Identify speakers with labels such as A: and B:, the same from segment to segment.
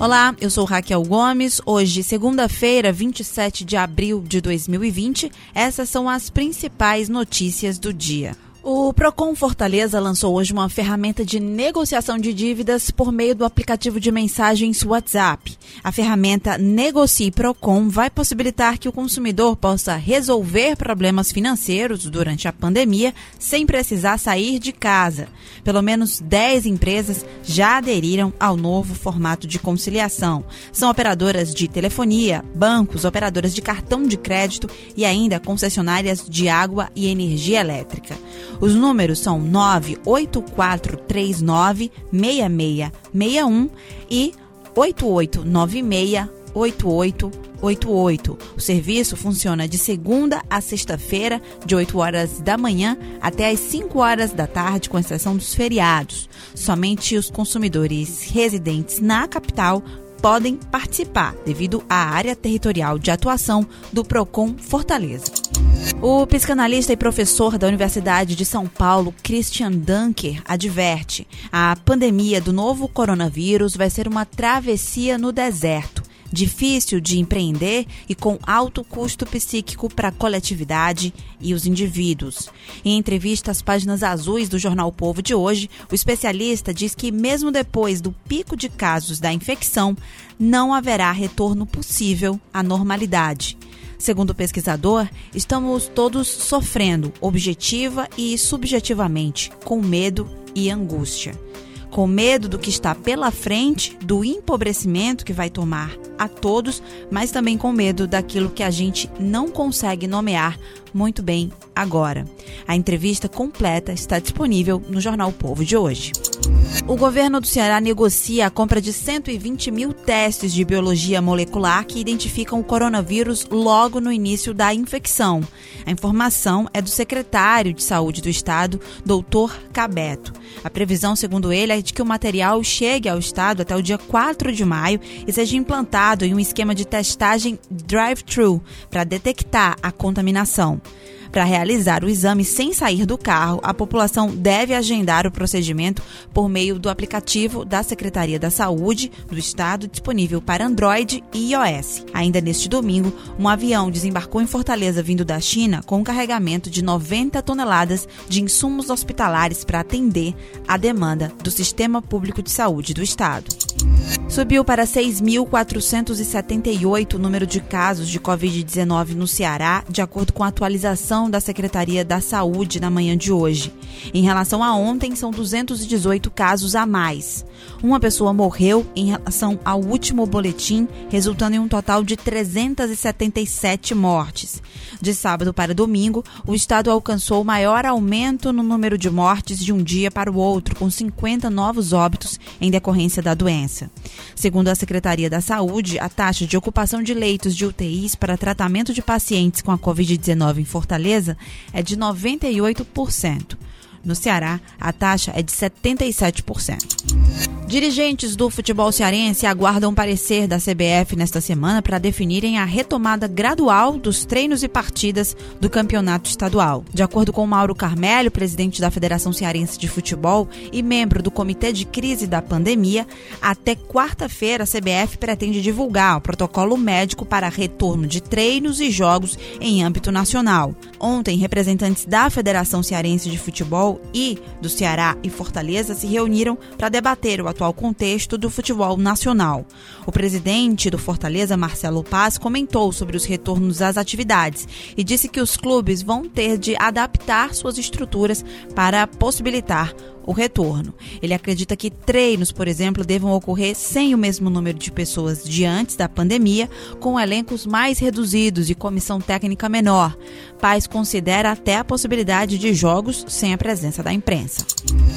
A: Olá, eu sou Raquel Gomes. Hoje, segunda-feira, 27 de abril de 2020, essas são as principais notícias do dia. O Procon Fortaleza lançou hoje uma ferramenta de negociação de dívidas por meio do aplicativo de mensagens WhatsApp. A ferramenta Negocie Procon vai possibilitar que o consumidor possa resolver problemas financeiros durante a pandemia sem precisar sair de casa. Pelo menos 10 empresas já aderiram ao novo formato de conciliação. São operadoras de telefonia, bancos, operadoras de cartão de crédito e ainda concessionárias de água e energia elétrica. Os números são 984396661 e 88968888. O serviço funciona de segunda a sexta-feira, de 8 horas da manhã até as 5 horas da tarde, com exceção dos feriados. Somente os consumidores residentes na capital podem participar, devido à área territorial de atuação do PROCON Fortaleza. O psicanalista e professor da Universidade de São Paulo, Christian Dunker, adverte: a pandemia do novo coronavírus vai ser uma travessia no deserto difícil de empreender e com alto custo psíquico para a coletividade e os indivíduos. Em entrevista às páginas azuis do jornal o Povo de hoje, o especialista diz que, mesmo depois do pico de casos da infecção, não haverá retorno possível à normalidade. Segundo o pesquisador, estamos todos sofrendo, objetiva e subjetivamente, com medo e angústia com medo do que está pela frente, do empobrecimento que vai tomar a todos, mas também com medo daquilo que a gente não consegue nomear muito bem agora. A entrevista completa está disponível no Jornal o Povo de hoje. O governo do Ceará negocia a compra de 120 mil testes de biologia molecular que identificam o coronavírus logo no início da infecção. A informação é do secretário de Saúde do Estado, doutor Cabeto. A previsão, segundo ele, é de que o material chegue ao Estado até o dia 4 de maio e seja implantado em um esquema de testagem drive-thru para detectar a contaminação. Para realizar o exame sem sair do carro, a população deve agendar o procedimento por meio do aplicativo da Secretaria da Saúde do Estado, disponível para Android e iOS. Ainda neste domingo, um avião desembarcou em Fortaleza vindo da China com um carregamento de 90 toneladas de insumos hospitalares para atender a demanda do Sistema Público de Saúde do Estado. Subiu para 6.478 o número de casos de Covid-19 no Ceará, de acordo com a atualização da Secretaria da Saúde na manhã de hoje. Em relação a ontem, são 218 casos a mais. Uma pessoa morreu em relação ao último boletim, resultando em um total de 377 mortes. De sábado para domingo, o estado alcançou o maior aumento no número de mortes de um dia para o outro, com 50 novos óbitos em decorrência da doença. Segundo a Secretaria da Saúde, a taxa de ocupação de leitos de UTIs para tratamento de pacientes com a Covid-19 em Fortaleza é de 98%. No Ceará, a taxa é de 77%. Dirigentes do futebol cearense aguardam parecer da CBF nesta semana para definirem a retomada gradual dos treinos e partidas do campeonato estadual. De acordo com Mauro Carmelho, presidente da Federação Cearense de Futebol e membro do Comitê de Crise da Pandemia, até quarta-feira a CBF pretende divulgar o protocolo médico para retorno de treinos e jogos em âmbito nacional. Ontem, representantes da Federação Cearense de Futebol e do Ceará e Fortaleza se reuniram para debater o atual contexto do futebol nacional. O presidente do Fortaleza, Marcelo Paz, comentou sobre os retornos às atividades e disse que os clubes vão ter de adaptar suas estruturas para possibilitar o retorno. Ele acredita que treinos, por exemplo, devam ocorrer sem o mesmo número de pessoas de antes da pandemia, com elencos mais reduzidos e comissão técnica menor. Paz considera até a possibilidade de jogos sem a presença da imprensa.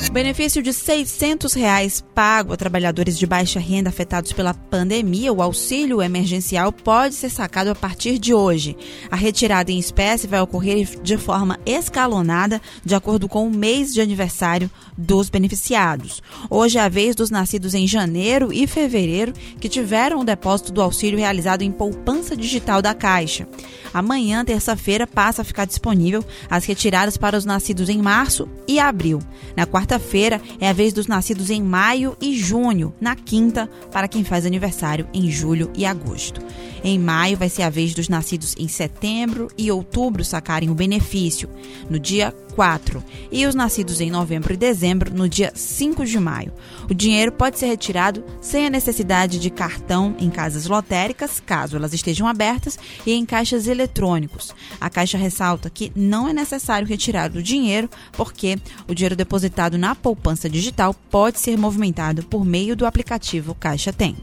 A: O benefício de 600 reais pago a trabalhadores de baixa renda afetados pela pandemia, o auxílio emergencial, pode ser sacado a partir de hoje. A retirada em espécie vai ocorrer de forma escalonada, de acordo com o mês de aniversário dos beneficiados. Hoje é a vez dos nascidos em janeiro e fevereiro que tiveram o depósito do auxílio realizado em poupança digital da Caixa. Amanhã, terça-feira, passa a ficar disponível as retiradas para os nascidos em março e abril. Na quarta-feira é a vez dos nascidos em maio e junho. Na quinta, para quem faz aniversário em julho e agosto. Em maio vai ser a vez dos nascidos em setembro e outubro sacarem o benefício, no dia 4, e os nascidos em novembro e dezembro, no dia 5 de maio. O dinheiro pode ser retirado sem a necessidade de cartão em casas lotéricas, caso elas estejam abertas, e em caixas eletrônicos. A Caixa ressalta que não é necessário retirar o dinheiro, porque o dinheiro depositado na poupança digital pode ser movimentado por meio do aplicativo Caixa Tem.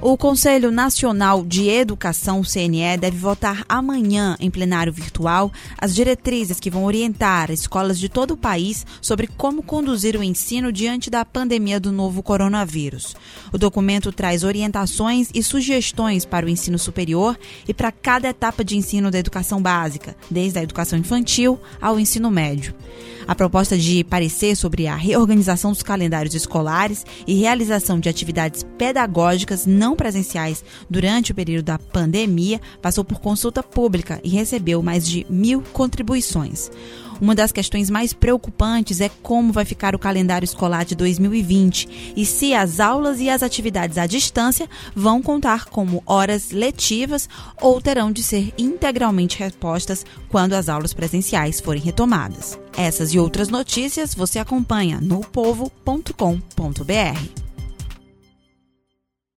A: O Conselho Nacional de Educação, CNE, deve votar amanhã em plenário virtual as diretrizes que vão orientar escolas de todo o país sobre como conduzir o ensino diante da pandemia do novo coronavírus. O documento traz orientações e sugestões para o ensino superior e para cada etapa de ensino da educação básica, desde a educação infantil ao ensino médio. A proposta de parecer sobre a reorganização dos calendários escolares e realização de atividades pedagógicas não presenciais durante o período da pandemia passou por consulta pública e recebeu mais de mil contribuições. Uma das questões mais preocupantes é como vai ficar o calendário escolar de 2020 e se as aulas e as atividades à distância vão contar como horas letivas ou terão de ser integralmente repostas quando as aulas presenciais forem retomadas. Essas e outras notícias você acompanha no povo.com.br.